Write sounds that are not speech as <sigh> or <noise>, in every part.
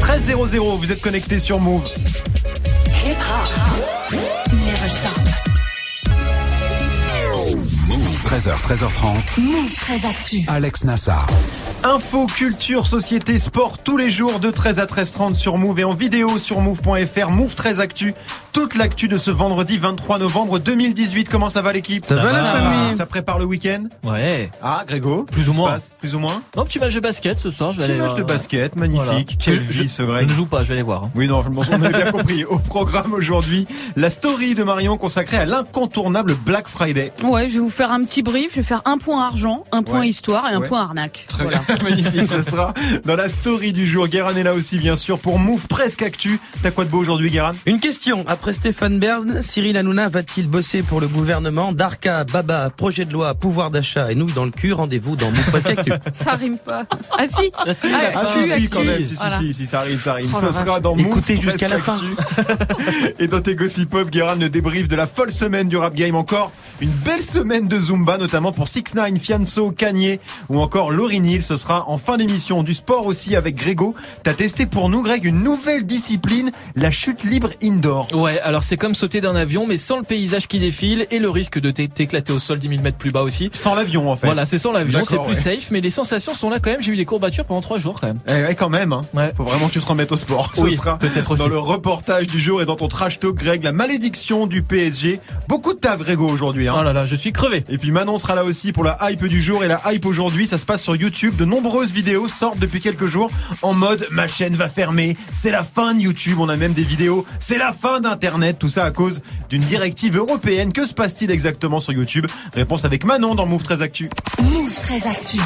13 00 vous êtes connecté sur Move. 13h, 13h30. Move très actu. Alex Nassar. Info, culture, société, sport, tous les jours de 13 à 13h30 sur Move et en vidéo sur Move.fr. Move 13 Actu. Toute l'actu de ce vendredi 23 novembre 2018. Comment ça va l'équipe? Ça, va, la famille? Ça prépare le week-end? Ouais. Ah, Grégo Plus ou moins. passe? Plus ou moins? Non, petit match de basket ce soir. Je vais Petit aller match voir. de basket, magnifique. Voilà. Quelle Je- vie ce Je Greg. ne joue pas, je vais aller voir. hein. Oui, non, je m'en- on avait bien compris. Au programme aujourd'hui, la story de Marion consacrée à l'incontournable Black Friday. Ouais, je vais vous faire un petit brief. Je vais faire un point argent, un point Ouais. histoire et un Ouais. point arnaque. Très Voilà. bien, <laughs> magnifique, ça sera dans la story du jour. Guérin est là aussi, bien sûr, pour Move Presque Actu. T'as quoi de beau aujourd'hui, Guérin? Une question. Après Stéphane Bern, Cyril Hanouna va-t-il bosser pour le gouvernement Darka, Baba, projet de loi, pouvoir d'achat et nous dans le cul, rendez-vous dans Actu. <laughs> Ça rime pas. Ah si Ah, si, Ah, la Ah fin. si, si, si, si, quand même, si. si, si, Voilà. si, si, ça arrive, ça arrive. Oh Ce sera dans Écoutez jusqu'à la fin. <laughs> Et dans tes gossip pop, Guérin le débrief de la folle semaine du rap game. Encore une belle semaine de Zumba, notamment pour 6 9 Fianso, Kanye ou encore Laurie Neal. Ce sera en fin d'émission. Du sport aussi avec Grégo. T'as testé pour nous, Greg, une nouvelle discipline, la chute libre indoor. Ouais, alors c'est comme sauter d'un avion, mais sans le paysage qui défile et le risque de t'é- t'éclater au sol 10 000 mètres plus bas aussi. Sans l'avion, en fait. Voilà, c'est sans l'avion, c'est plus ouais. safe, mais les sensations sont là quand même. J'ai eu des courbatures pendant trois jours quand même. Eh ouais, quand même. Hein. Ouais. Faut vraiment que tu te remettes au sport. <laughs> Ce Oui, sera peut-être aussi. dans le reportage du jour et dans ton trash talk, Greg, la malédiction du PSG. Beaucoup de taf, Grégo, aujourd'hui. Hein. Oh là là, je suis crevé. Et puis Manon sera là aussi pour la hype du jour et la hype aujourd'hui, ça se passe sur YouTube. De nombreuses vidéos sortent depuis quelques jours en mode ma chaîne va fermer, c'est la fin de YouTube. On a même des vidéos, c'est la fin d'Internet. Tout ça à cause d'une directive européenne. Que se passe-t-il exactement sur YouTube? Réponse avec Manon dans Move 13 Actu. Move très actu.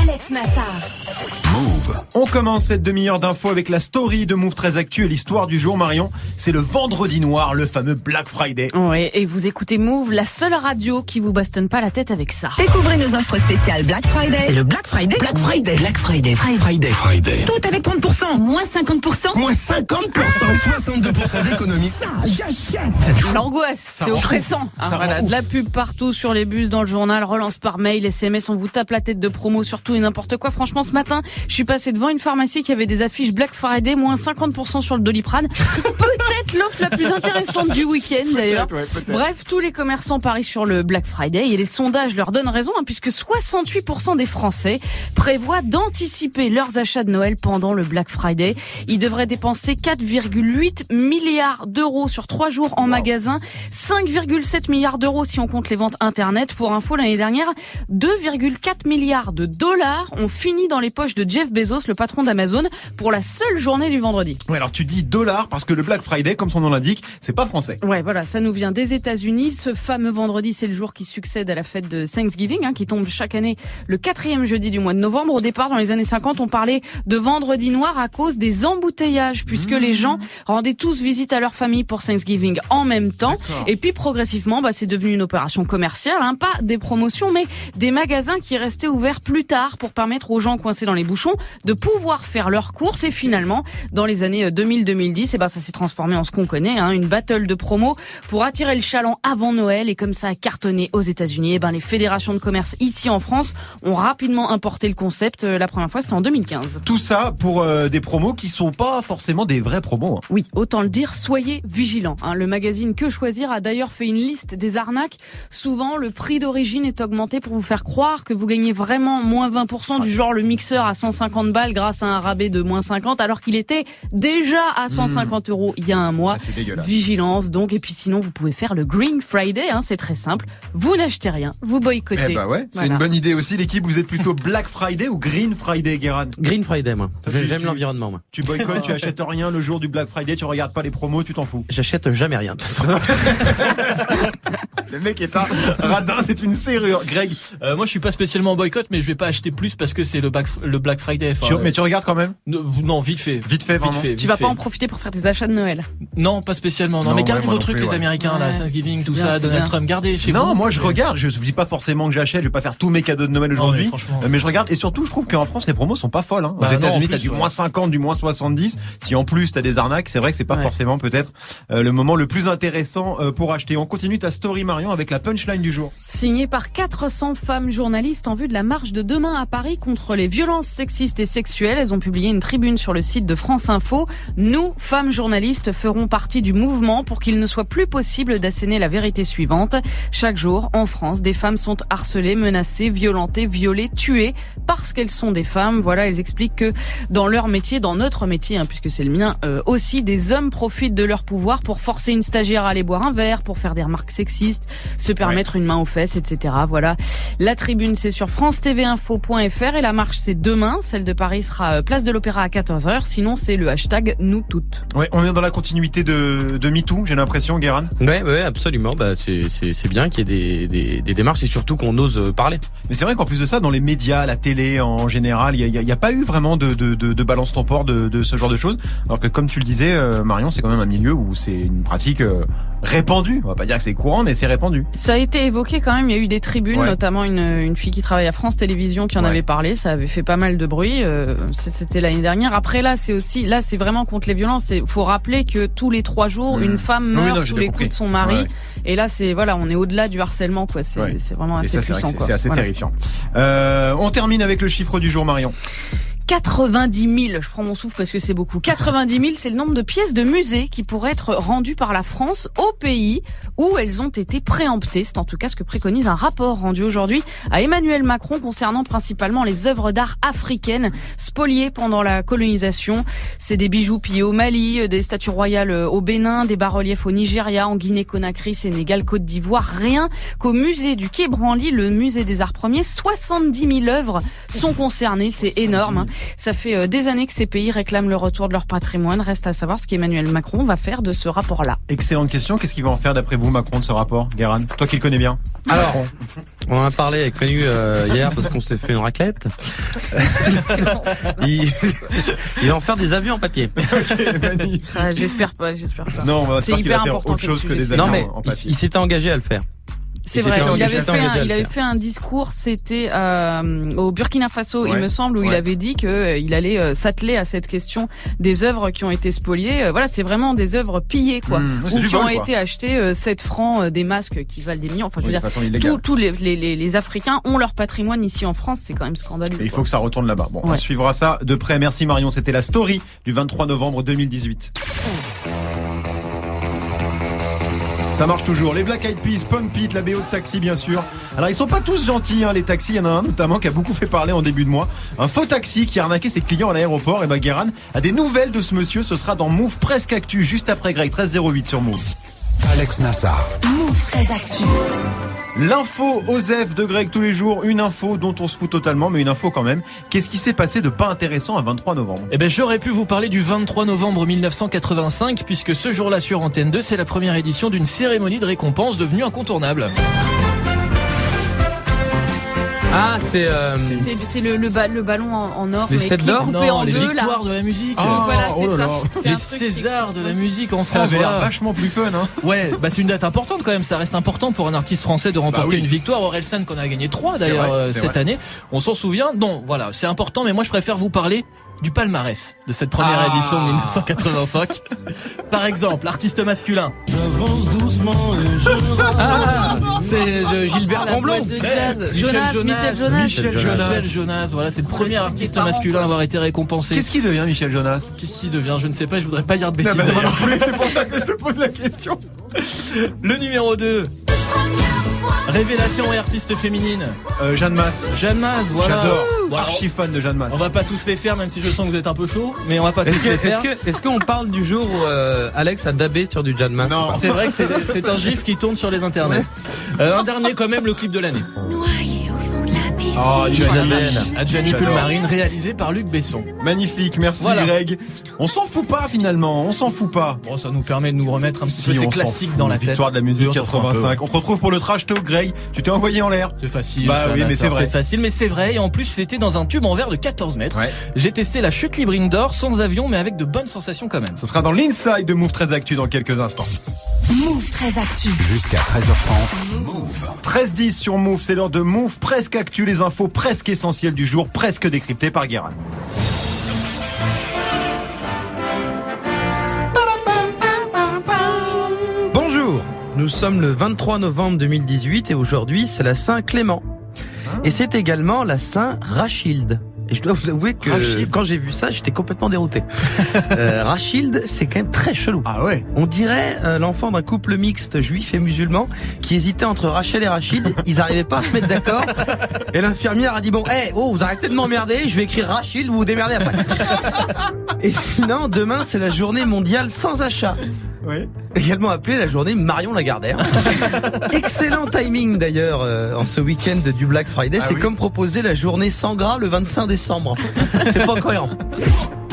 Alex Nassar. Move. On commence cette demi-heure d'infos avec la story de Move 13 Actu et l'histoire du jour Marion. C'est le vendredi noir, le fameux Black Friday. Ouais, et vous écoutez Move, la seule radio qui vous bastonne pas la tête avec ça. Découvrez nos offres spéciales Black Friday. C'est le Black Friday. Black Friday. Black Friday. Friday. Friday. Tout avec 30%. Moins 50%. Moins 50%. 62% d'économie. Ça, j'achète. L'angoisse, c'est oppressant. hein, Ça voilà, de la pub partout sur les bus, dans le journal, relance par mail, SMS, on vous tape la tête de promo sur tout et n'importe quoi. Franchement, ce matin, je suis passé devant une pharmacie qui avait des affiches Black Friday, moins 50% sur le Doliprane. <laughs> Peut-être l'offre la plus intéressante du week-end d'ailleurs. ouais. Bref, tous les commerçants parient sur le Black Friday et les sondages leur donnent raison hein, puisque 68% des Français prévoient d'anticiper leurs achats de Noël pendant le Black Friday. Ils devraient dépenser 4,8 milliards d'euros sur trois jours en magasin, 5,7 milliards d'euros si on compte les ventes internet. Pour info, l'année dernière, 2,4 milliards de dollars ont fini dans les poches de Jeff Bezos, le patron d'Amazon, pour la seule journée du vendredi. Ouais, alors tu dis dollars parce que le Black Friday, comme son nom l'indique, c'est pas français. Ouais, voilà, ça nous vient des États-Unis. Ce fameux vendredi, c'est le jour qui succède à la fête de Thanksgiving, hein, qui tombe chaque année le quatrième jeudi du mois de novembre. Au départ, dans les années 50, on parlait de vendredi noir à cause des embouteillages, puisque les gens rendaient tous visite à leur famille pour Thanksgiving en même temps. Et puis progressivement, bah, c'est devenu une opération commerciale, hein, pas des promotions, mais des magasins qui restaient ouverts plus tard pour permettre aux gens coincés dans les bouchons de pouvoir faire leurs courses. Et finalement, dans les années 2000-2010, et ben ça s'est transformé en ce qu'on connaît, hein, une battle de promo pour attirer le chaland avant Noël. Et comme ça a cartonné aux États-Unis, et ben les fédérations de commerce ici en France ont rapidement importé le concept. Euh, La première fois, c'était en 2015. Tout ça pour euh, des promos qui sont pas forcément des vrais promos. hein. Oui, autant le dire, soyez vigilants. hein. Le magazine Que Choisir a d'ailleurs fait une liste des arnaques. Souvent, le prix d'origine est augmenté pour vous faire croire que vous gagnez vraiment moins 20% du genre le mixeur à 150 balles grâce à un rabais de moins 50 alors qu'il était déjà à 150 euros il y a un mois. Ah, c'est dégueulasse. Vigilance donc. Et puis sinon, vous pouvez faire le Green Friday. hein, c'est très simple. Vous n'achetez rien, vous boycottez. Eh bah ouais, c'est Voilà. une bonne idée aussi. L'équipe, vous êtes plutôt Black Friday ou Green Friday, Guérin? Green Friday, moi. J'aime tu- l'environnement, moi. Tu boycottes, tu achètes rien le jour du Black Friday, tu regardes pas les promos, tu t'en fous. J'achète jamais rien, de toute façon. <laughs> Le mec est un radin, c'est une serrure. Greg, Euh, moi, je suis pas spécialement en boycott, mais je vais pas acheter plus parce que c'est le, Black- le Black Black Friday. enfin, Tu- euh, mais tu regardes quand même ne- non, vite fait. Vite fait, vraiment. fait. Tu vite vas fait. pas en profiter pour faire tes achats de Noël. Non, pas spécialement. Non, Non, mais ouais, gardez moi vos trucs, plus, les ouais. Américains, là, Ouais. Thanksgiving, tout bien, ça, Donald bien. Trump, gardez chez vous. Non, moi je regarde, je vous dis pas forcément que j'achète, je vais pas faire tous mes cadeaux de Noël Non, mais aujourd'hui, franchement. Euh, mais je regarde et surtout je trouve qu'en France les promos sont pas folles. Hein. Bah Aux États-Unis t'as du ouais. moins 50, du moins 70. Si en plus t'as des arnaques, c'est vrai que c'est pas Ouais. forcément peut-être euh, le moment le plus intéressant pour acheter. On continue ta story Marion avec la punchline du jour. Signé par 400 femmes journalistes en vue de la marche de demain à Paris contre les violences sexistes et sexuelles. Elles ont publié une tribune sur le site de France Info. Nous, femmes journalistes, ferons partie du mouvement pour qu'il ne soit plus possible d'asséner la vérité suivante. Chaque jour, en France, des femmes sont harcelées, menacées, violentées, violées, tuées parce qu'elles sont des femmes. Voilà, elles expliquent que dans leur métier, dans notre métier, hein, puisque c'est le mien euh, aussi, des hommes profitent de leur pouvoir pour forcer une stagiaire à aller boire un verre, pour faire des remarques sexistes, se permettre une main aux fesses, etc. Voilà. La tribune, c'est sur france-tv-info.fr et la marche, c'est demain. Celle de Paris sera euh, place de l'Opéra à 14h. Sinon, c'est le hashtag nous toutes. Ouais, on est dans la continuité de, de MeToo, j'ai l'impression, Guérin. Ouais, ouais, absolument. Bah, c'est, c'est, c'est bien qu'il y ait des, des, des démarches et surtout qu'on ose euh, parler. Mais c'est vrai qu'en plus de ça, dans les médias, la télé en général, il y a, pas eu vraiment de, de, de, de balance tempore de, de ce genre de choses. Alors que comme tu le disais, euh, Marion, c'est quand même un milieu où c'est une pratique euh, répandue. On va pas dire que c'est courant, mais c'est répandu. Ça a été évoqué quand même. Il y a eu des tribunes, Ouais. notamment une, une fille qui travaille à France Télévisions qui en Ouais. avait parlé. Ça avait fait pas mal de bruit. euh, C'était l'année dernière. Après là, c'est aussi là, c'est vraiment contre les violences. Il faut rappeler que tous les trois jours, une femme Oui, meurt non, sous les compris. coups de son mari. Ouais. Et là, c'est voilà, on est au-delà du harcèlement, quoi. C'est Ouais. vraiment assez puissant. c'est assez Voilà. terrifiant. Euh, on termine avec le chiffre du jour, Marion. 90 000, je prends mon souffle parce que c'est beaucoup. 90 000, c'est le nombre de pièces de musée qui pourraient être rendues par la France au pays où elles ont été préemptées. C'est en tout cas ce que préconise un rapport rendu aujourd'hui à Emmanuel Macron concernant principalement les œuvres d'art africaines spoliées pendant la colonisation. C'est des bijoux pillés au Mali, des statues royales au Bénin, des bas-reliefs au Nigeria, en Guinée-Conakry, Sénégal, Côte d'Ivoire. Rien qu'au musée du Quai Branly, le musée des arts premiers, 70 000 œuvres sont concernées. C'est énorme. Ça fait euh, des années que ces pays réclament le retour de leur patrimoine. Reste à savoir ce qu'Emmanuel Macron va faire de ce rapport-là. Excellente question. Qu'est-ce qu'il va en faire d'après vous, Macron, de ce rapport, Guérin? Toi qui le connais bien. Alors, on en a parlé avec Manu euh, hier parce qu'on s'est fait une raclette. il... il va en faire des avions en papier. <laughs> Ça, j'espère pas, j'espère pas. Non, on va C'est va hyper faire important autre chose que sujet. des avions Non mais en il, papier. il s'était engagé à le faire. C'est vrai. Il avait, fait un, à le il avait faire. fait un discours, c'était euh, au Burkina Faso, il me semble, où il avait dit que euh, allait euh, s'atteler à cette question des œuvres qui ont été spoliées. Euh, voilà, c'est vraiment des œuvres pillées, quoi, Mmh, ou qui ont quoi. été achetées euh, 7 francs, des masques qui valent des millions. Enfin, je veux Oui, dire, tous les, les, les, les Africains ont leur patrimoine ici en France. C'est quand même scandaleux. Et il faut que ça retourne là-bas. Bon, on suivra ça de près. Merci Marion. C'était la story du 23 novembre 2018. Ça marche toujours. Les Black Eyed Peas, Pump It, la BO de taxi, bien sûr. Alors, ils sont pas tous gentils, hein, les taxis. Il y en a un notamment qui a beaucoup fait parler en début de mois. Un faux taxi qui a arnaqué ses clients à l'aéroport. Et bah, Guérin a des nouvelles de ce monsieur. Ce sera dans Move Presque Actu, juste après Greg, 1308 sur Move. Alex Nassar. Move très actu. L'info Osef de Greg tous les jours, une info dont on se fout totalement, mais une info quand même. Qu'est-ce qui s'est passé de pas intéressant à 23 novembre? Eh ben, j'aurais pu vous parler du 23 novembre 1985, puisque ce jour-là sur Antenne 2, c'est la première édition d'une cérémonie de récompense devenue incontournable. Ah, c'est euh, C'est- C'est c'est le, le, ba- le ballon en, en or, Les mais sept qui est d'or coupé Non, en les deux, là. victoires de la musique. Ah, Voilà, c'est oh ça. Les Césars de la musique en Ça avait l'air voilà. vachement plus fun, hein Ouais, bah c'est une date importante quand même. Ça reste important pour un artiste français de remporter Bah oui. une victoire. Orelsan qu'on a gagné trois C'est d'ailleurs vrai, euh, cette vrai. année. On s'en souvient. Non, voilà, c'est important. Mais moi, je préfère vous parler du palmarès de cette première Ah. édition de 1985. Par exemple, artiste masculin. ah, c'est je- Gilbert Ah, la Tremblay. boîte de jazz. Michel Jonas, Michel Jonas. Michel Michel Jonas. Michel Jonas. Voilà, c'est le premier artiste masculin à avoir été récompensé. Qu'est-ce qui devient Michel Jonas? Qu'est-ce qui devient? Je ne sais pas. Je voudrais pas dire de Ah bêtises. bah, C'est pour ça que je te pose la question. Le numéro 2 Révélation et artiste féminine. Euh, Jeanne Masse. Jeanne Maz, voilà. J'adore. Bon, alors, Archi fan de Jeanne Masse. On va pas tous les faire, même si je sens que vous êtes un peu chaud, mais on va pas tous que les faire. est-ce que est-ce qu'on parle du jour où euh, Alex a dabé sur du John Mass Non. C'est vrai que c'est c'est un gif qui tourne sur les internets. Euh, un dernier quand même, le clip de l'année. Oh, Isabelle. Adjani J'adore. Pulmarine, réalisé par Luc Besson. Magnifique, merci Voilà. Greg. On s'en fout pas finalement, on s'en fout pas. Bon, ça nous permet de nous remettre un petit Si, peu ces classiques dans la tête. Victoire de la musique Oui, on s'en fout un peu, 85. On te retrouve pour le trash talk, Greg. Tu t'es envoyé en l'air. C'est facile. Bah ça, oui, mais c'est vrai. C'est facile, mais c'est vrai. Et en plus, c'était dans un tube en verre de 14 mètres. Ouais. J'ai testé la chute libre indoor sans avion, mais avec de bonnes sensations quand même. Ce sera dans l'inside de Move 13 Actu dans quelques instants. Move très actu. Jusqu'à 13h30. Move. 13-10 sur Move, c'est l'heure de Move presque Actu, les infos presque essentielles du jour, presque décryptées par Guérin. Bonjour, nous sommes le 23 novembre 2018 et aujourd'hui c'est la Saint-Clément. Et c'est également la Saint-Rachilde. Et je dois vous avouer que quand j'ai vu ça, j'étais complètement dérouté. euh, <laughs> c'est quand même très chelou. Ah ouais On dirait euh, l'enfant d'un couple mixte juif et musulman qui hésitait entre Rachel et Rachid. Ils n'arrivaient pas à se mettre d'accord. Et l'infirmière a dit bon, hé, oh, vous arrêtez de m'emmerder. Je vais écrire Rachid, vous vous démerdez après. Et sinon, demain c'est la journée mondiale sans achat. Également appelée la journée Marion Lagardère. <laughs> Excellent timing d'ailleurs euh, en ce week-end du Black Friday. Ah c'est oui. comme proposer la journée sans gras le 25 décembre. C'est pas cohérent. <laughs>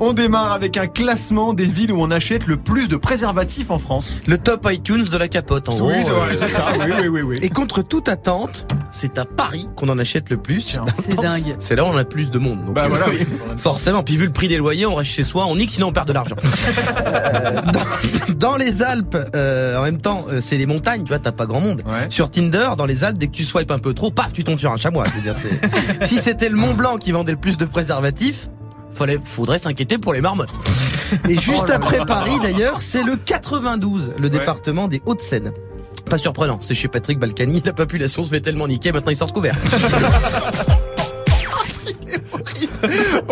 On démarre avec un classement des villes où on achète le plus de préservatifs en France. Le top iTunes de la capote en gros. oui, c'est ça. Oui, oui, oui, oui. Et contre toute attente, c'est à Paris qu'on en achète le plus. C'est dingue. C'est là où on a le plus de monde. Donc, Bah euh, voilà, oui. Forcément, puis vu le prix des loyers, on reste chez soi, on nique, sinon on perd de l'argent. <laughs> Euh, dans, dans les Alpes, euh, en même temps, c'est les montagnes, tu vois, t'as pas grand monde. Ouais. Sur Tinder, dans les Alpes, dès que tu swipes un peu trop, paf, tu tombes sur un chamois. Je veux dire, c'est- <laughs> si c'était le Mont Blanc qui vendait le plus de préservatifs, fallait, faudrait s'inquiéter pour les marmottes. Et <laughs> juste après Paris, d'ailleurs, c'est le 92, le département des Hauts-de-Seine. Pas surprenant, c'est chez Patrick Balkany, la population se fait tellement niquer, maintenant ils sortent couverts. <laughs>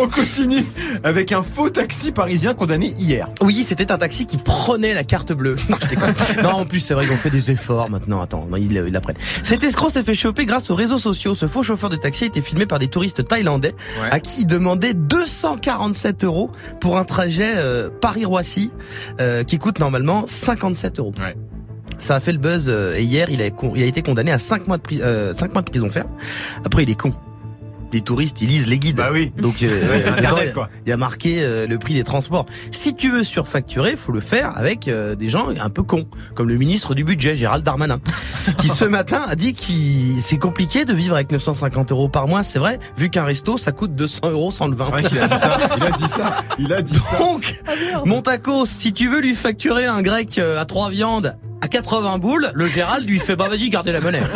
On continue avec un faux taxi parisien condamné hier. Oui, c'était un taxi qui prenait la carte bleue. Non, je déconne. <laughs> non, en plus, c'est vrai qu'ils ont fait des efforts maintenant. Attends, non, ils l'apprennent. Cet escroc s'est fait choper grâce aux réseaux sociaux. Ce faux chauffeur de taxi a été filmé par des touristes thaïlandais Ouais. à qui il demandait 247 euros pour un trajet euh, Paris-Roissy euh, qui coûte normalement 57 euros. Ouais. Ça a fait le buzz euh, et hier, il a, con- il a été condamné à 5 mois de, pri- euh, 5 mois de prison ferme. Après, il est con. Les touristes, ils lisent les guides. Bah oui. Donc, euh, <laughs> Internet, il y a- quoi. il y a marqué euh, le prix des transports. Si tu veux surfacturer, faut le faire avec euh, des gens un peu cons, comme le ministre du budget, Gérald Darmanin, <laughs> qui ce matin a dit qu'il c'est compliqué de vivre avec 950 euros par mois. C'est vrai, vu qu'un resto ça coûte 200 euros sans le vin. C'est vrai qu'il a dit ça. Il a dit ça. Il a dit ça. Donc, Montakos, si tu veux lui facturer un grec euh, à trois viandes à 80 boules, le Gérald lui fait bah vas-y gardez la monnaie. <laughs>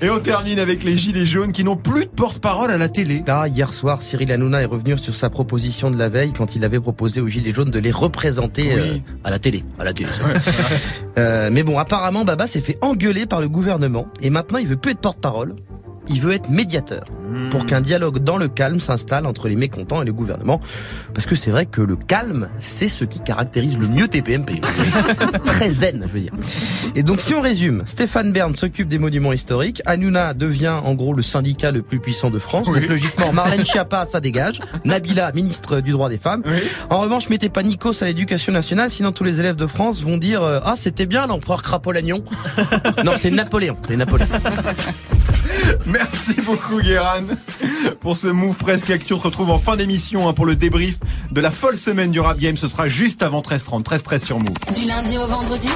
Et on termine avec les gilets jaunes qui n'ont plus de porte-parole à la télé. Ah, hier soir, Cyril Hanouna est revenu sur sa proposition de la veille quand il avait proposé aux Gilets jaunes de les représenter Oui. euh, à la télé. À la télé. Euh, mais bon, apparemment, Baba s'est fait engueuler par le gouvernement et maintenant il veut plus être porte-parole. Il veut être médiateur pour qu'un dialogue dans le calme s'installe entre les mécontents et le gouvernement. Parce que c'est vrai que le calme, c'est ce qui caractérise le mieux TPMP. <laughs> Très zen, je veux dire. Et donc, si on résume, Stéphane Bern s'occupe des monuments historiques. Hanouna devient, en gros, le syndicat le plus puissant de France. Oui. Donc, logiquement, Marlène <laughs> Schiappa, ça dégage. Nabila, ministre du droit des femmes. Oui. En revanche, mettez pas Nikos à l'éducation nationale, sinon tous les élèves de France vont dire euh, Ah, c'était bien l'empereur Crapolagnon. non, c'est Napoléon. C'est Napoléon. Merci beaucoup Guéran pour ce move presque actu. On se retrouve en fin d'émission hein, pour le débrief de la folle semaine du rap game. Ce sera juste avant 13h30. 13h13 sur Move. Du lundi au vendredi,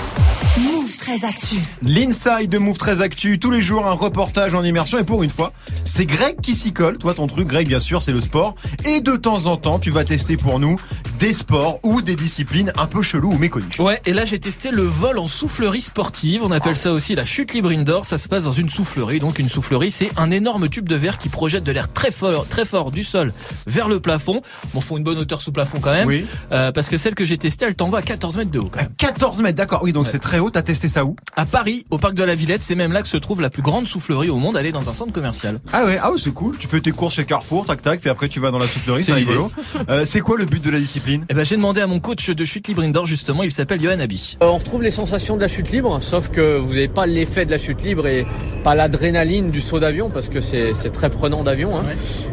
Move très actu. L'inside de Move très actu. Tous les jours un reportage en immersion. Et pour une fois, c'est Greg qui s'y colle. Toi ton truc Greg bien sûr c'est le sport. Et de temps en temps tu vas tester pour nous des sports ou des disciplines un peu cheloues ou méconnues. Ouais, et là j'ai testé le vol en soufflerie sportive. On appelle ça aussi la chute libre indoor. Ça se passe dans une soufflerie. Donc une soufflerie, c'est un énorme tube de verre qui projette de l'air très fort, très fort du sol vers le plafond. Bon, faut une bonne hauteur sous plafond quand même. Oui. Euh, parce que celle que j'ai testée, elle t'envoie à 14 mètres de haut quand même. 14 mètres, d'accord. Oui, donc c'est très haut. T'as testé ça où À Paris, au parc de la Villette, c'est même là que se trouve la plus grande soufflerie au monde. Elle est dans un centre commercial. Ah ouais, ah ouais, c'est cool. Tu fais tes courses chez Carrefour, tac tac, puis après tu vas dans la soufflerie, c'est rigolo. Euh, c'est quoi le but de la discipline Eh ben, j'ai demandé à mon coach de chute libre indoor justement. Il s'appelle Johan Abi. Euh, On retrouve les sensations de la chute libre, sauf que vous n'avez pas l'effet de la chute libre et pas l'adrénaline du saut d'avion, parce que c'est c'est très prenant d'avion. hein.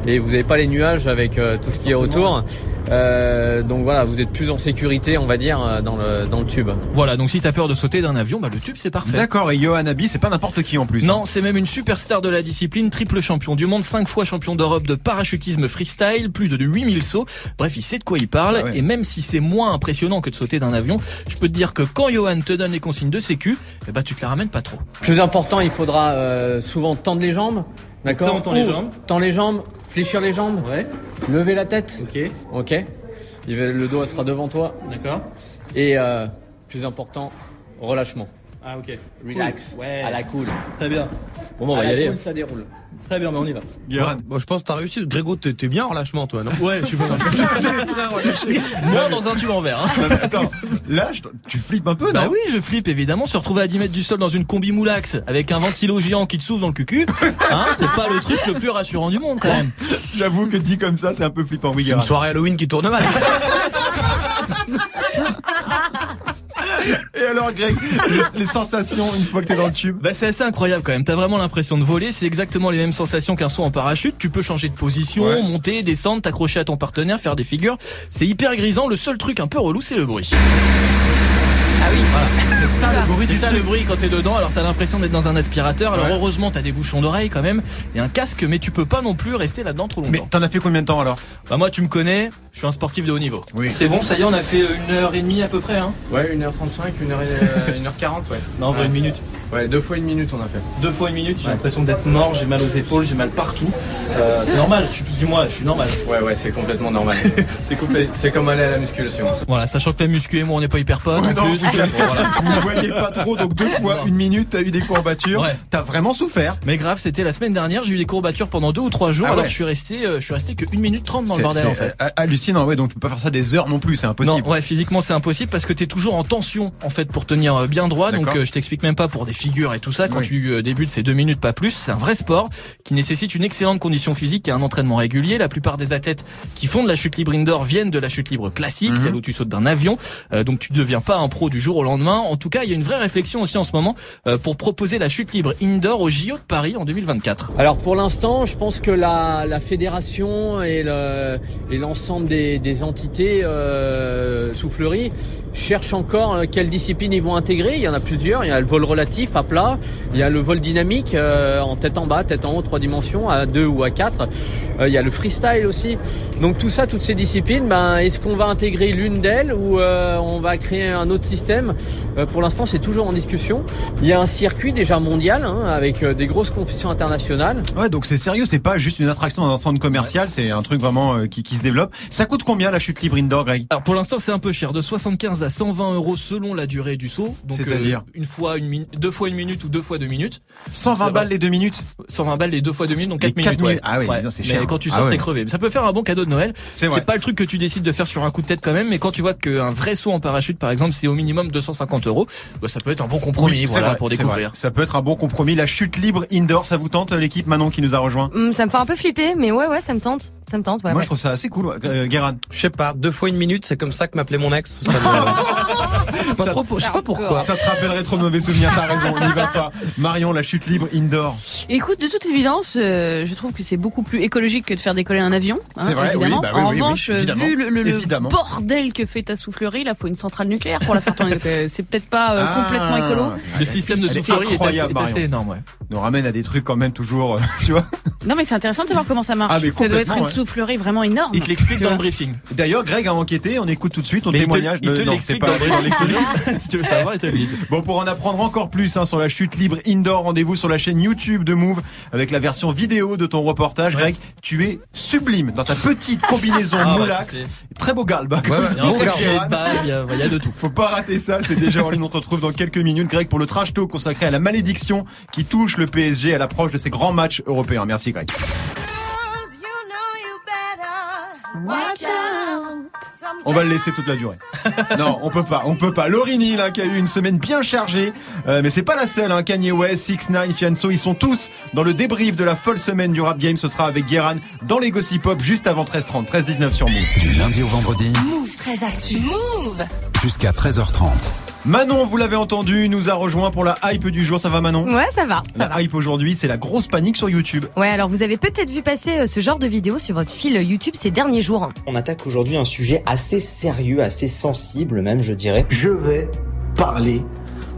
Et vous n'avez pas les nuages avec euh, tout ce qui est autour. Euh, donc voilà, vous êtes plus en sécurité, on va dire, dans le, dans le tube. Voilà, donc si t'as peur de sauter d'un avion, bah le tube c'est parfait. D'accord, et Johan Abi, c'est pas n'importe qui en plus. Non, c'est même une superstar de la discipline, triple champion du monde, cinq fois champion d'Europe de parachutisme freestyle, plus de 8000 sauts. Bref, il sait de quoi il parle. Ah ouais. Et même si c'est moins impressionnant que de sauter d'un avion, je peux te dire que quand Johan te donne les consignes de sécu, eh bah tu te la ramènes pas trop. Plus important, il faudra euh, souvent tendre les jambes. D'accord ça, on tend les jambes. Tend les jambes, fléchir les jambes, Ouais, lever la tête. ok, Ok. Le dos sera devant toi. d'accord. Et euh, plus important, relâchement. Ah ok. Relax. Ouais. À la cool. Très bien. Bon, bah, on À va y la aller. cool, ça déroule. Très bien, mais on y va. Guérin. Bon, je pense que t'as réussi. Grégo, t'es bien en relâchement, toi, non? Ouais, je suis bon. <laughs> <laughs> Moi dans un tube en verre. Hein. Non, mais Attends, là, je- tu flippes un peu, Bah non? oui, je flippe évidemment. Se retrouver à 10 mètres du sol dans une combi moulax avec un ventilo géant qui te souffle dans le cucu, hein, c'est pas le truc le plus rassurant du monde quand même. <laughs> J'avoue que dit comme ça, c'est un peu flippant, oui, C'est Guérin. une soirée Halloween qui tourne mal. Et alors, Greg, les, les sensations une fois que t'es dans le tube Bah c'est assez incroyable quand même. T'as vraiment l'impression de voler. C'est exactement les mêmes sensations qu'un saut en parachute. Tu peux changer de position, Ouais. monter, descendre, t'accrocher à ton partenaire, faire des figures. C'est hyper grisant. Le seul truc un peu relou, c'est le bruit. Ah oui. C'est ça le bruit C'est du ça le bruit quand t'es dedans. Alors t'as l'impression d'être dans un aspirateur. Alors Ouais. heureusement t'as des bouchons d'oreilles quand même et un casque, mais tu peux pas non plus rester là-dedans trop Mais longtemps. t'en as fait combien de temps alors? Bah moi tu me connais. Je suis un sportif de haut niveau. Oui. C'est bon, ça y est, on a fait une heure et demie à peu près. Hein? Ouais, 1h35, 1h, 1h40, ouais. Non, ouais. une <laughs> minute. Ouais, deux fois une minute on a fait. Deux fois une minute, j'ai Ouais. l'impression d'être mort, j'ai mal aux épaules, j'ai mal partout. Euh, c'est normal, je suis du moins, je suis normal. Ouais, ouais, c'est complètement normal. <laughs> c'est coupé. C'est comme aller à la musculation. Voilà, sachant que la muscu et moi on n'est pas hyper potes Ouais, en non, <laughs> plus. vous, voilà. vous ne voyez pas trop, donc deux fois Non. une minute, t'as eu des courbatures. Ouais. T'as vraiment souffert. Mais grave, c'était la semaine dernière, j'ai eu des courbatures pendant deux ou trois jours, Ah alors ouais. je suis resté, euh, je suis resté que 1 minute 30 dans C'est- le bordel c'est, en fait. euh, hallucinant, ouais, donc tu peux pas faire ça des heures non plus, c'est impossible. Non, ouais, physiquement c'est impossible parce que t'es toujours en tension en fait pour tenir euh, bien droit. Donc D'accord. euh, je t'explique même pas pour des figures et tout ça. Quand Oui. tu euh, débutes, c'est deux minutes pas plus. C'est un vrai sport qui nécessite une excellente condition physique et un entraînement régulier. La plupart des athlètes qui font de la chute libre indoor viennent de la chute libre classique, Mhm. celle où tu sautes d'un avion. Euh, donc tu deviens pas un pro du jour au lendemain. En tout cas, il y a une vraie réflexion aussi en ce moment euh, pour proposer la chute libre indoor au JO de Paris en 2024. Alors pour l'instant, je pense que la, la fédération et le- et l'ensemble des, des entités euh, souffleries cherchent encore quelle discipline ils vont intégrer. Il y en a plusieurs. Il y a le vol relatif à plat, il y a le vol dynamique euh, en tête en bas, tête en haut, trois dimensions, à deux ou à quatre. Euh, il y a le freestyle aussi. Donc tout ça, toutes ces disciplines, ben, est-ce qu'on va intégrer l'une d'elles ou euh, on va créer un autre système? Euh, Pour l'instant, c'est toujours en discussion. Il y a un circuit déjà mondial hein, avec euh, des grosses compétitions internationales. Ouais, donc c'est sérieux, c'est pas juste une attraction dans un centre commercial, c'est un truc vraiment euh, qui, qui se développe. Ça coûte combien la chute libre indoor, Greg? Alors pour l'instant c'est un peu cher, de 75 à 120 euros selon la durée du saut. Donc C'est-à-dire euh, une fois une minute, deux fois une minute ou deux fois deux minutes. 120 C'est balles les deux minutes 120 balles les deux fois deux minutes, donc Les 4 minutes. quatre ouais. minutes. Ah oui, Ouais. non, c'est Mais cher. quand tu Ah sors, ouais. t'es crevé. Ça peut faire un bon cadeau de Noël. C'est vrai. C'est pas le truc que tu décides de faire sur un coup de tête quand même, mais quand tu vois qu'un vrai saut en parachute, par exemple, c'est au minimum 250 euros, bah, ça peut être un bon compromis, Oui, voilà, vrai, pour découvrir. Ça peut être un bon compromis. La chute libre indoor, ça vous tente l'équipe Manon qui nous a rejoint Hum, ça me fait un peu flipper, mais ouais, ouais, ça me tente. Ça me tente, ouais. Moi, ouais. je trouve ça assez cool. ouais. Euh, Guérin. Je sais pas, deux fois une minute, c'est comme ça que m'appelait mon ex. <laughs> Ça me- pas Ça- trop, je sais pas pourquoi. Ça te rappellerait trop de mauvais souvenirs, t'as raison, on n'y va pas. Marion, la chute libre indoor. Écoute, de toute évidence, euh, je trouve que c'est beaucoup plus écologique que de faire décoller un avion. hein, C'est vrai, oui, évidemment. bah oui, en oui, revanche, euh, vu le, le- le évidemment. bordel que fait ta soufflerie, là, faut une centrale nucléaire pour la faire tourner. Euh, c'est peut-être pas euh, Ah. complètement écolo. Le système de soufflerie est assez, incroyable, est assez énorme, ouais. Nous ramène à des trucs quand même toujours, euh, <laughs> tu vois. Non, mais c'est intéressant de savoir comment ça marche. Ah, mais ça doit être complètement, une ouais. soufflerie vraiment énorme. Il te l'explique dans le briefing. D'ailleurs, Greg a enquêté, on écoute tout de suite ton témoignage. il te de- non, l'explique c'est pas dans le briefing. <laughs> si tu veux savoir, il te le dit. Bon, pour en apprendre encore plus sur la chute libre indoor, rendez-vous sur la chaîne YouTube de Move avec la version vidéo de ton reportage. Ouais. Greg, tu es sublime dans ta petite combinaison <laughs> Ah, bah, moulax. tu sais. Très beau galbe. Ouais, y y a- il y a de tout. Faut pas rater ça, c'est déjà en ligne. On te retrouve dans quelques minutes, Greg, pour le trash talk consacré à la malédiction qui touche le PSG à l'approche de ses grands matchs européens. Merci, Greg. On va le laisser toute la durée. <laughs> Non, on peut pas, on peut pas. Lorini, là, qui a eu une semaine bien chargée, euh, mais c'est pas la seule. Hein. Kanye West, Six Nine, Fianso, ils sont tous dans le débrief de la folle semaine du rap game. Ce sera avec Guéran dans les Gossip Pop juste avant 13h30, 13h19 sur Move. Du lundi au vendredi Move très actu. Move jusqu'à 13h30. Manon, vous l'avez entendu, nous a rejoint pour la hype du jour. Ça va Manon? Ouais, ça va. Ça La va. hype aujourd'hui, c'est la grosse panique sur YouTube. Ouais, alors vous avez peut-être vu passer euh, ce genre de vidéo sur votre fil YouTube ces derniers jours. On attaque aujourd'hui un sujet assez sérieux, assez sensible même, je dirais. Je vais parler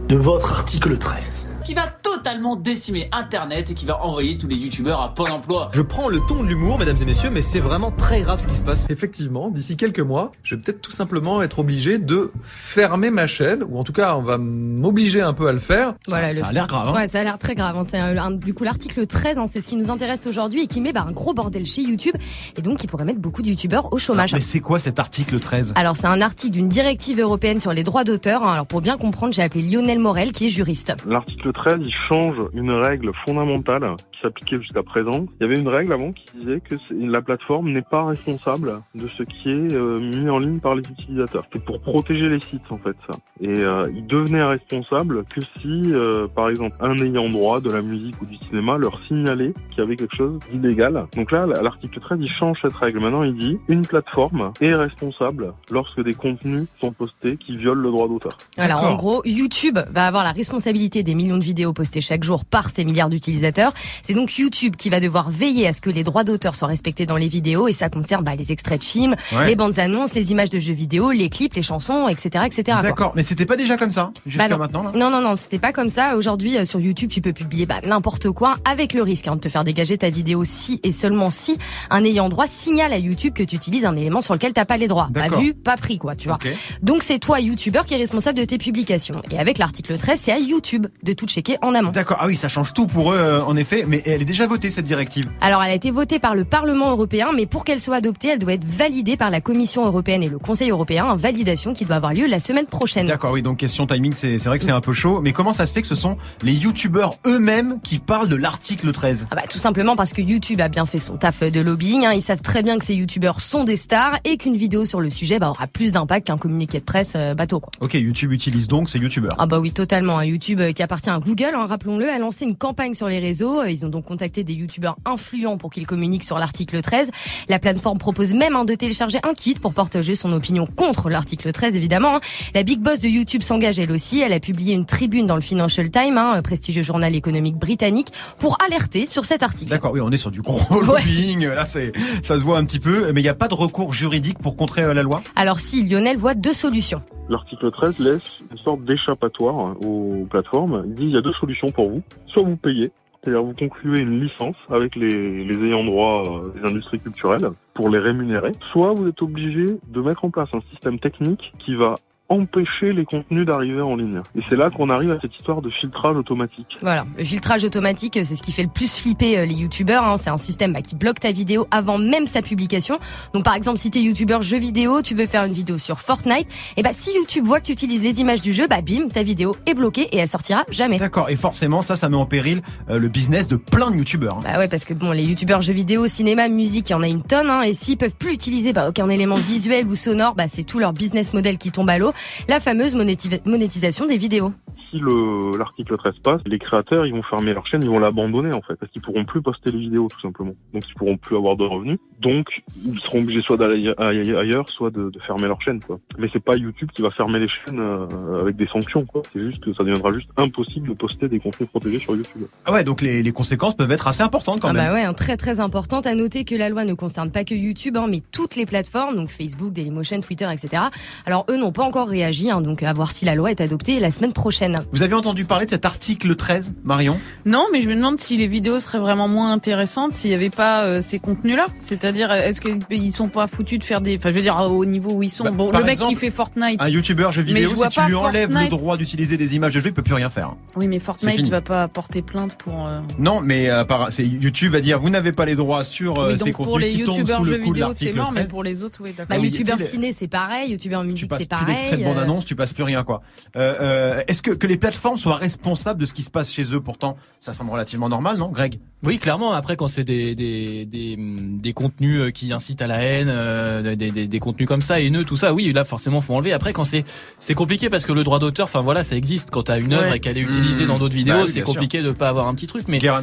de votre article 13. qui va totalement décimer Internet et qui va envoyer tous les youtubeurs à Pôle emploi. Je prends le ton de l'humour, mesdames et messieurs, mais c'est vraiment très grave ce qui se passe. Effectivement, d'ici quelques mois, je vais peut-être tout simplement être obligé de fermer ma chaîne, ou en tout cas, on va m'obliger un peu à le faire. Voilà, le- hein. Ouais, ça a l'air très grave. hein. C'est un- un- du coup l'article 13, hein, c'est ce qui nous intéresse aujourd'hui et qui met bah, un gros bordel chez YouTube et donc qui pourrait mettre beaucoup de youtubeurs au chômage. Mais c'est quoi cet article 13 Alors c'est un article d'une directive européenne sur les droits d'auteur. hein. Alors pour bien comprendre, j'ai appelé Lionel Morel qui est juriste. L'article 13, il change une règle fondamentale qui s'appliquait jusqu'à présent. Il y avait une règle avant qui disait que la plateforme n'est pas responsable de ce qui est euh, mis en ligne par les utilisateurs. C'est pour protéger les sites en fait ça. Et euh, ils devenaient responsables que si, euh, par exemple, un ayant droit de la musique ou du cinéma leur signalait qu'il y avait quelque chose d'illégal. Donc là, l'article 13, il change cette règle. Maintenant, il dit une plateforme est responsable lorsque des contenus sont postés qui violent le droit d'auteur. Alors en gros, YouTube va avoir la responsabilité des millions de vidéos postées chaque jour par ces milliards d'utilisateurs. C'est donc YouTube qui va devoir veiller à ce que les droits d'auteur soient respectés dans les vidéos et ça concerne bah, les extraits de films, Ouais. les bandes annonces, les images de jeux vidéo, les clips, les chansons, etc., etc. D'accord, mais c'était pas déjà comme ça jusqu'à Bah maintenant là? Non, non, non, c'était pas comme ça. Aujourd'hui, euh, sur YouTube, tu peux publier bah, n'importe quoi avec le risque hein, de te faire dégager ta vidéo si et seulement si un ayant droit signale à YouTube que tu utilises un élément sur lequel t'as pas les droits. Pas vu, pas pris, quoi, tu vois. Ok. Donc c'est toi, YouTuber, qui est responsable de tes publications. Et avec l'article 13, c'est à YouTube de tout checker en amont. D'accord, ah oui, ça change tout pour eux euh, en effet, mais elle est déjà votée cette directive. Alors, elle a été votée par le Parlement européen, mais pour qu'elle soit adoptée, elle doit être validée par la Commission européenne et le Conseil européen, validation qui doit avoir lieu la semaine prochaine. D'accord, oui, donc question timing, c'est c'est vrai que c'est un peu chaud, mais comment ça se fait que ce sont les youtubeurs eux-mêmes qui parlent de l'article 13 Ah bah, tout simplement parce que YouTube a bien fait son taf de lobbying. hein. Ils savent très bien que ces youtubeurs sont des stars et qu'une vidéo sur le sujet bah, aura plus d'impact qu'un communiqué de presse euh, bateau. Quoi. Ok, YouTube utilise donc ces youtubeurs. Ah bah oui, totalement. hein. YouTube euh, qui appartient à Google, hein, rappelons-le, a lancé une campagne sur les réseaux. Euh, Ils ont donc contacté des youtubeurs influents pour qu'ils communiquent sur l'article 13. La plateforme propose même hein, de télécharger un kit pour partager son opinion contre l'article 13, évidemment. hein. La big boss de YouTube s'engage elle aussi. Elle a publié une tribune dans le Financial Times, hein, prestigieux journal économique britannique, pour alerter sur cet article. D'accord, oui, on est sur du gros <laughs> lobbying, là c'est ça se voit un petit peu, mais il n'y a pas de recours juridique pour contrer euh, la loi? Alors si, Lionel voit deux solutions. L'article 13 laisse une sorte d'échappatoire aux plateformes. Il dit il y a deux solutions pour vous. Soit vous payez, c'est-à-dire vous concluez une licence avec les, les ayants droit euh, des industries culturelles pour les rémunérer, soit vous êtes obligé de mettre en place un système technique qui va empêcher les contenus d'arriver en ligne. Et c'est là qu'on arrive à cette histoire de filtrage automatique. Voilà, le filtrage automatique, c'est ce qui fait le plus flipper euh, les youtubeurs. hein. C'est un système bah, qui bloque ta vidéo avant même sa publication. Donc par exemple, si t'es youtubeur jeu vidéo, tu veux faire une vidéo sur Fortnite, et bah si YouTube voit que tu utilises les images du jeu, bah bim, ta vidéo est bloquée et elle sortira jamais. D'accord, et forcément ça, ça met en péril euh, le business de plein de youtubeurs. hein. Bah ouais, parce que bon, les youtubeurs jeux vidéo, cinéma, musique, il y en a une tonne, hein, et s'ils peuvent plus utiliser bah, aucun élément visuel ou sonore, bah c'est tout leur business model qui tombe à l'eau. La fameuse monéti- monétisation des vidéos. Si le l'article 13 passe, les créateurs ils vont fermer leur chaîne, ils vont l'abandonner en fait, parce qu'ils pourront plus poster les vidéos tout simplement. Donc ils pourront plus avoir de revenus. Donc ils seront obligés soit d'aller aille- ailleurs, soit de, de fermer leur chaîne quoi. Mais c'est pas YouTube qui va fermer les chaînes euh, avec des sanctions quoi. C'est juste que ça deviendra juste impossible de poster des contenus protégés sur YouTube. Ah ouais, donc les, les conséquences peuvent être assez importantes quand Ah même. bah ouais, hein, très très importante. À noter que la loi ne concerne pas que YouTube, hein, mais toutes les plateformes, donc Facebook, Dailymotion, Twitter, etc. Alors eux n'ont pas encore réagi, hein, donc à voir si la loi est adoptée la semaine prochaine. Vous avez entendu parler de cet article 13, Marion? Non, mais je me demande si les vidéos seraient vraiment moins intéressantes s'il n'y avait pas euh, ces contenus-là. C'est-à-dire, est-ce qu'ils sont pas foutus de faire des... Enfin, je veux dire, au niveau où ils sont. Bah, bon, le mec exemple, qui fait Fortnite... Un youtubeur jeu vidéo, je si tu lui enlèves le droit d'utiliser des images de jeu, il peut plus rien faire. Oui, mais Fortnite fini. va pas porter plainte pour... euh, Non, mais euh, YouTube va dire vous n'avez pas les droits sur euh, Oui, ces contenus pour les qui tombent youtubeurs sous le jeux coup de vidéo, c'est l'article mort, mais 13. pour les autres, oui, d'accord. Bah, Ah youtubeur tu ciné, c'est pareil. Youtubeur tu musique, passes c'est plus d'extraits pareil. de bande euh, annonce, tu passes plus rien quoi. Euh, euh, Est-ce que les plateformes soient responsables de ce qui se passe chez eux Pourtant, ça semble relativement normal, non, Greg? Oui, clairement. Après, quand c'est des, des, des, des contenus euh, qui incitent à la haine, euh, des, des, des contenus comme ça, haineux, tout ça, oui, là, forcément, faut enlever. Après, quand c'est c'est compliqué parce que le droit d'auteur, enfin voilà, ça existe. Quand t'as une œuvre Ouais. et qu'elle est utilisée Mmh. dans d'autres vidéos, Bah oui, c'est bien sûr. compliqué de pas avoir un petit truc. Mais Guérin.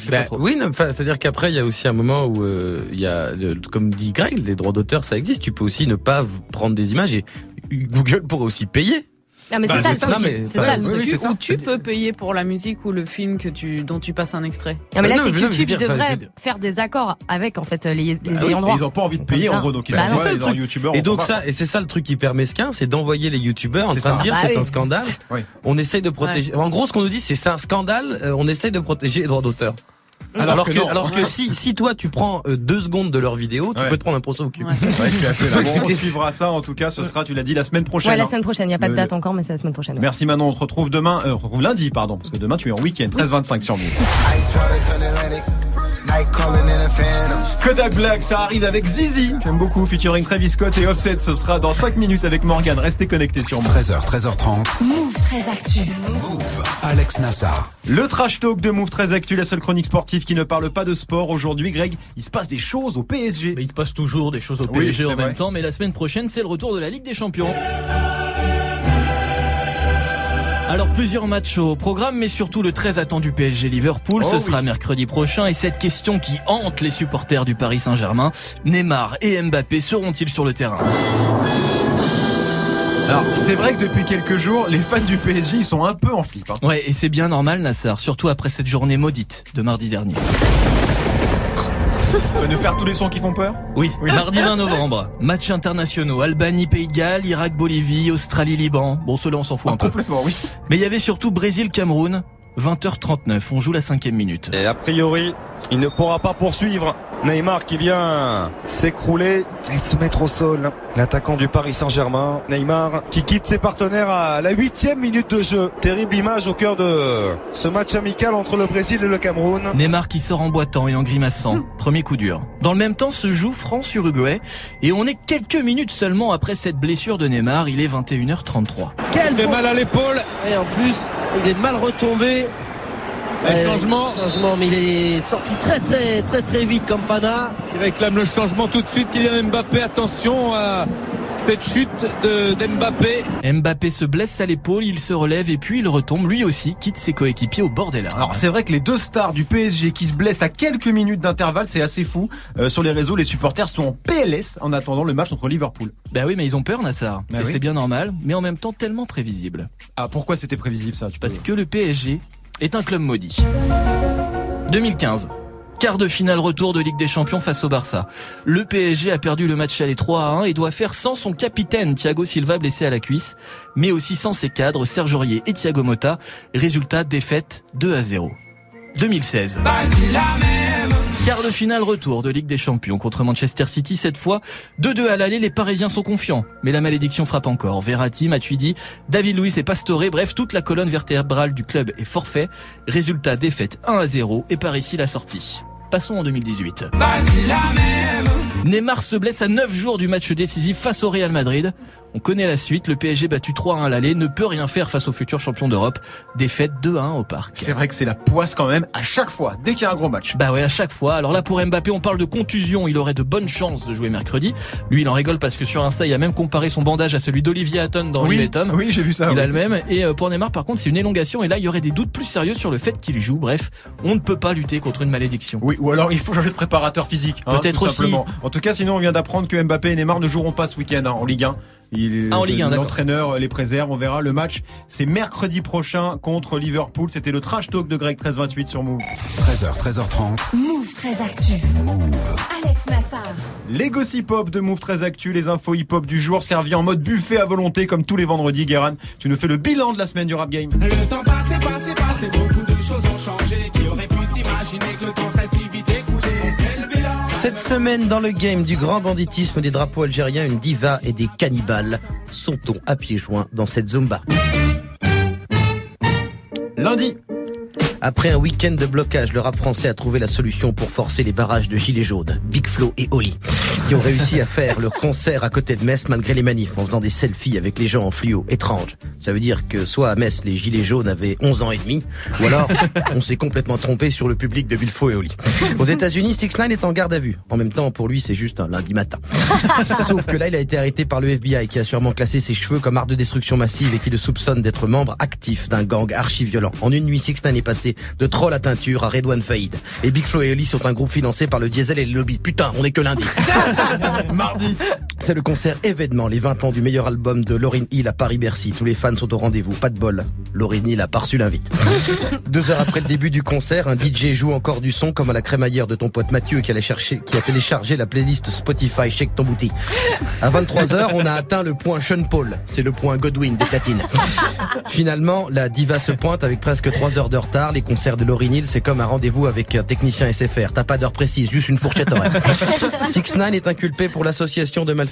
je sais Bah, pas trop. oui, c'est-à-dire qu'après, il y a aussi un moment où euh, il y a, comme dit Greg, les droits d'auteur, ça existe. Tu peux aussi ne pas prendre des images et Google pourrait aussi payer. Ah, mais Bah, c'est ça, c'est le c'est bah, ça le truc. oui, Ou tu peux payer pour la musique ou le film que tu, dont tu passes un extrait. Non, mais là, Non, c'est que YouTube, devrait faire des accords avec, en fait, les, les Bah oui, ayants droit. ils ont pas envie de payer, en gros, donc ils Bah sont ça, le les truc. youtubeurs. Et on donc ça, et c'est ça le truc hyper mesquin, c'est d'envoyer les youtubeurs en C'est train de dire Bah c'est un scandale. On essaye de protéger. En gros, ce qu'on nous dit, c'est c'est un scandale. euh, on essaye de protéger les droits d'auteur. Alors Alors, que que, non. alors que si, si toi tu prends euh, deux secondes de leur vidéo, tu Ouais. peux te prendre un procès au cul. Ouais, c'est assez <laughs> là. Bon, on suivra ça. En tout cas, ce sera, tu l'as dit, la semaine prochaine. Ouais, la hein. semaine prochaine. Il n'y a pas de date encore, mais c'est la semaine prochaine. ouais. Merci Manon, on te retrouve demain, euh, on te retrouve lundi, pardon, parce que demain tu es en week-end, 13-25 sur Move. Kodak Black, ça arrive avec Zizi, j'aime beaucoup, featuring Travis Scott et Offset, ce sera dans 5 minutes avec Morgan, restez connectés sur Move. 13h, 13h30. Move très actu. Alex Nassar. Le trash talk de Move très actu, la seule chronique sportive qui ne parle pas de sport. Aujourd'hui, Greg, il se passe des choses au PSG. Mais il se passe toujours des choses au PSG en vrai. même temps, mais la semaine prochaine, c'est le retour de la Ligue des Champions. Alors plusieurs matchs au programme, mais surtout le très attendu PSG Liverpool. Oh Ce oui. sera mercredi prochain. Et cette question qui hante les supporters du Paris Saint-Germain, Neymar et Mbappé seront-ils sur le terrain? Alors, c'est vrai que depuis quelques jours, les fans du PSG, ils sont un peu en flip. hein. Ouais, et c'est bien normal, Nassar, surtout après cette journée maudite de mardi dernier. Tu vas nous faire tous les sons qui font peur Oui, mardi 20 novembre, matchs internationaux, Albanie, Pays de Galles, Irak, Bolivie, Australie, Liban. Bon, cela on s'en fout un peu. Ah, Complètement, oui. Mais il y avait surtout Brésil, Cameroun, 20h39. On joue la cinquième minute. Et a priori, il ne pourra pas poursuivre. Neymar qui vient s'écrouler et se mettre au sol. L'attaquant du Paris Saint-Germain, Neymar, qui quitte ses partenaires à la huitième minute de jeu. Terrible image au cœur de ce match amical entre le Brésil et le Cameroun. Neymar qui sort en boitant et en grimaçant. Premier coup dur. Dans le même temps se joue France-Uruguay et on est quelques minutes seulement après cette blessure de Neymar. Il est 21h33. Quel fait mal à l'épaule. Et en plus, il est mal retombé. Un Euh, changement. Changement, mais il est sorti très très très très vite comme Pana. Il réclame le changement tout de suite. Kylian Mbappé, attention à cette chute de d'Mbappé. Mbappé se blesse à l'épaule, il se relève et puis il retombe lui aussi, quitte ses coéquipiers au bord des larmes. Alors c'est vrai que les deux stars du PSG qui se blessent à quelques minutes d'intervalle, c'est assez fou. Euh, sur les réseaux, les supporters sont en PLS en attendant le match contre Liverpool. Bah oui, mais ils ont peur, Nassar. Bah et oui. c'est bien normal, mais en même temps tellement prévisible. Ah pourquoi c'était prévisible ça tu peux- Parce que le PSG est un club maudit. 2015. Quart de finale retour de Ligue des Champions face au Barça. Le PSG a perdu le match aller 3 à 1 et doit faire sans son capitaine Thiago Silva blessé à la cuisse, mais aussi sans ses cadres Serge Aurier et Thiago Motta. Résultat défaite 2 à 0. 2016. Quart de finale retour de Ligue des Champions contre Manchester City cette fois. 2-2 à l'aller, les Parisiens sont confiants. Mais la malédiction frappe encore. Verratti, Matuidi, David Luiz et Pastore, bref, toute la colonne vertébrale du club est forfait. Résultat défaite 1 à 0 et par ici la sortie. Passons en 2018. Neymar se blesse à 9 jours du match décisif face au Real Madrid. On connaît la suite, le PSG battu 3-1 à l'aller ne peut rien faire face au futur champion d'Europe. Défaite 2-1 au parc. C'est vrai que c'est la poisse quand même à chaque fois, dès qu'il y a un gros match. Bah ouais, à chaque fois. Alors là, pour Mbappé, on parle de contusion. Il aurait de bonnes chances de jouer mercredi. Lui, il en rigole parce que sur Insta, il a même comparé son bandage à celui d'Olivier Hatton dans Oui, Tom. oui, j'ai vu ça, Il oui. a le même. Et euh, pour Neymar, par contre, c'est une élongation. Et là, il y aurait des doutes plus sérieux sur le fait qu'il joue. Bref, on ne peut pas lutter contre une malédiction. Oui, ou alors il faut changer de préparateur physique. hein, Peut-être aussi. simplement. En tout cas, sinon on vient d'apprendre que Mbappé et Neymar ne joueront pas ce week-end hein, en Ligue 1. Il- Ah, en Ligue 1, d'accord. L'entraîneur les préserve, on verra. Le match, c'est mercredi prochain contre Liverpool. C'était le trash talk de Greg 1328 sur Move. 13h, 13h30. Move très actu. Alex Nassar. Les gossip hop de Move très Actu, les infos hip hop du jour servis en mode buffet à volonté comme tous les vendredis. Guéran, tu nous fais le bilan de la semaine du rap game. Le temps passé, passé, passé, beaucoup de choses ont changé. Qui aurait pu s'imaginer que le temps serait si Cette semaine, dans le game du grand banditisme des drapeaux algériens, une diva et des cannibales sont-on à pieds joints dans cette zumba? Lundi. Après un week-end de blocage, le rap français a trouvé la solution pour forcer les barrages de Gilets jaunes, Big Flo et Oli, qui ont réussi à faire le concert à côté de Metz malgré les manifs en faisant des selfies avec les gens en fluo étrange. Ça veut dire que soit à Metz, les Gilets jaunes avaient 11 ans et demi, ou alors on s'est complètement trompé sur le public de Bilfo et Oli. Aux États-Unis, 6 9 est en garde à vue. En même temps, pour lui, c'est juste un lundi matin. Sauf que là, il a été arrêté par le FBI qui a sûrement classé ses cheveux comme art de destruction massive et qui le soupçonne d'être membre actif d'un gang archi-violent. En une nuit, Sixten est passé de troll à teinture à Redouane Faïd. Et Big Flo et Oli sont un groupe financé par le diesel et le lobby. Putain, on est que lundi. <laughs> Mardi. C'est le concert événement, les 20 ans du meilleur album de Lauryn Hill à Paris-Bercy. Tous les fans sont au rendez-vous, pas de bol. Lauryn Hill a pas reçu l'invite. <laughs> Deux heures après le début du concert, un DJ joue encore du son comme à la crémaillère de ton pote Mathieu qui, allait chercher, qui a téléchargé la playlist Spotify Shake ton bouti. À 23h, on a atteint le point Sean Paul. C'est le point Godwin des platines. Finalement, la diva se pointe avec presque 3 heures de retard. Les concerts de Lauryn Hill, c'est comme un rendez-vous avec un technicien SFR. T'as pas d'heure précise, juste une fourchette horaire. <laughs> 6 9 est inculpé pour l'association de malfaiteurs,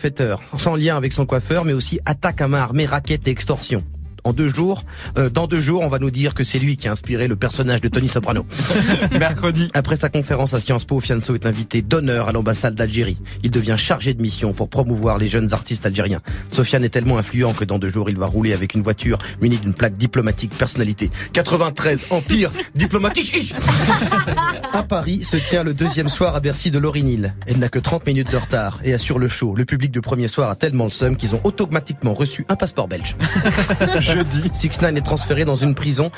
sans lien avec son coiffeur, mais aussi attaque à main armée, raquette et extorsion. En deux jours, euh, dans deux jours, on va nous dire que c'est lui qui a inspiré le personnage de Tony Soprano. <laughs> Mercredi. Après sa conférence à Sciences Po, Fianso est invité d'honneur à l'ambassade d'Algérie. Il devient chargé de mission pour promouvoir les jeunes artistes algériens. Sofiane est tellement influent que dans deux jours, il va rouler avec une voiture munie d'une plaque diplomatique personnalité. 93, Empire <laughs> diplomatique. <laughs> À Paris se tient le deuxième soir à Bercy de Lauryn Hill. Elle n'a que 30 minutes de retard et assure le show. Le public du premier soir a tellement le seum qu'ils ont automatiquement reçu un passeport belge. Jeudi. 6 9 est transféré dans une prison,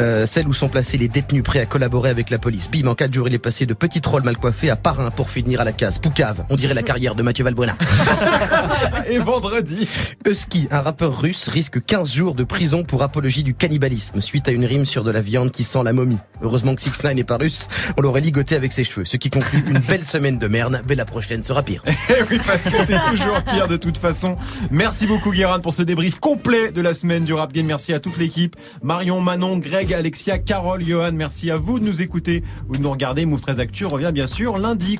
euh, celle où sont placés les détenus prêts à collaborer avec la police. Bim, en 4 jours, il est passé de petit troll mal coiffé à parrain pour finir à la case. Poucave, on dirait la carrière de Mathieu Valbuena. <laughs> Et vendredi. Husky, un rappeur russe, risque 15 jours de prison pour apologie du cannibalisme suite à une rime sur de la viande qui sent la momie. Heureusement que 6 9 n'est pas russe, on l'aurait ligoté avec ses cheveux. Ce qui conclut une belle <laughs> semaine de merde, mais la prochaine sera pire. <laughs> Eh oui, parce que c'est toujours pire de toute façon. Merci beaucoup, Guérin, pour ce débrief complet de la semaine du Merci à toute l'équipe. Marion, Manon, Greg, Alexia, Carole, Johan. Merci à vous de nous écouter ou de nous regarder. Move 13 Actu revient bien sûr lundi.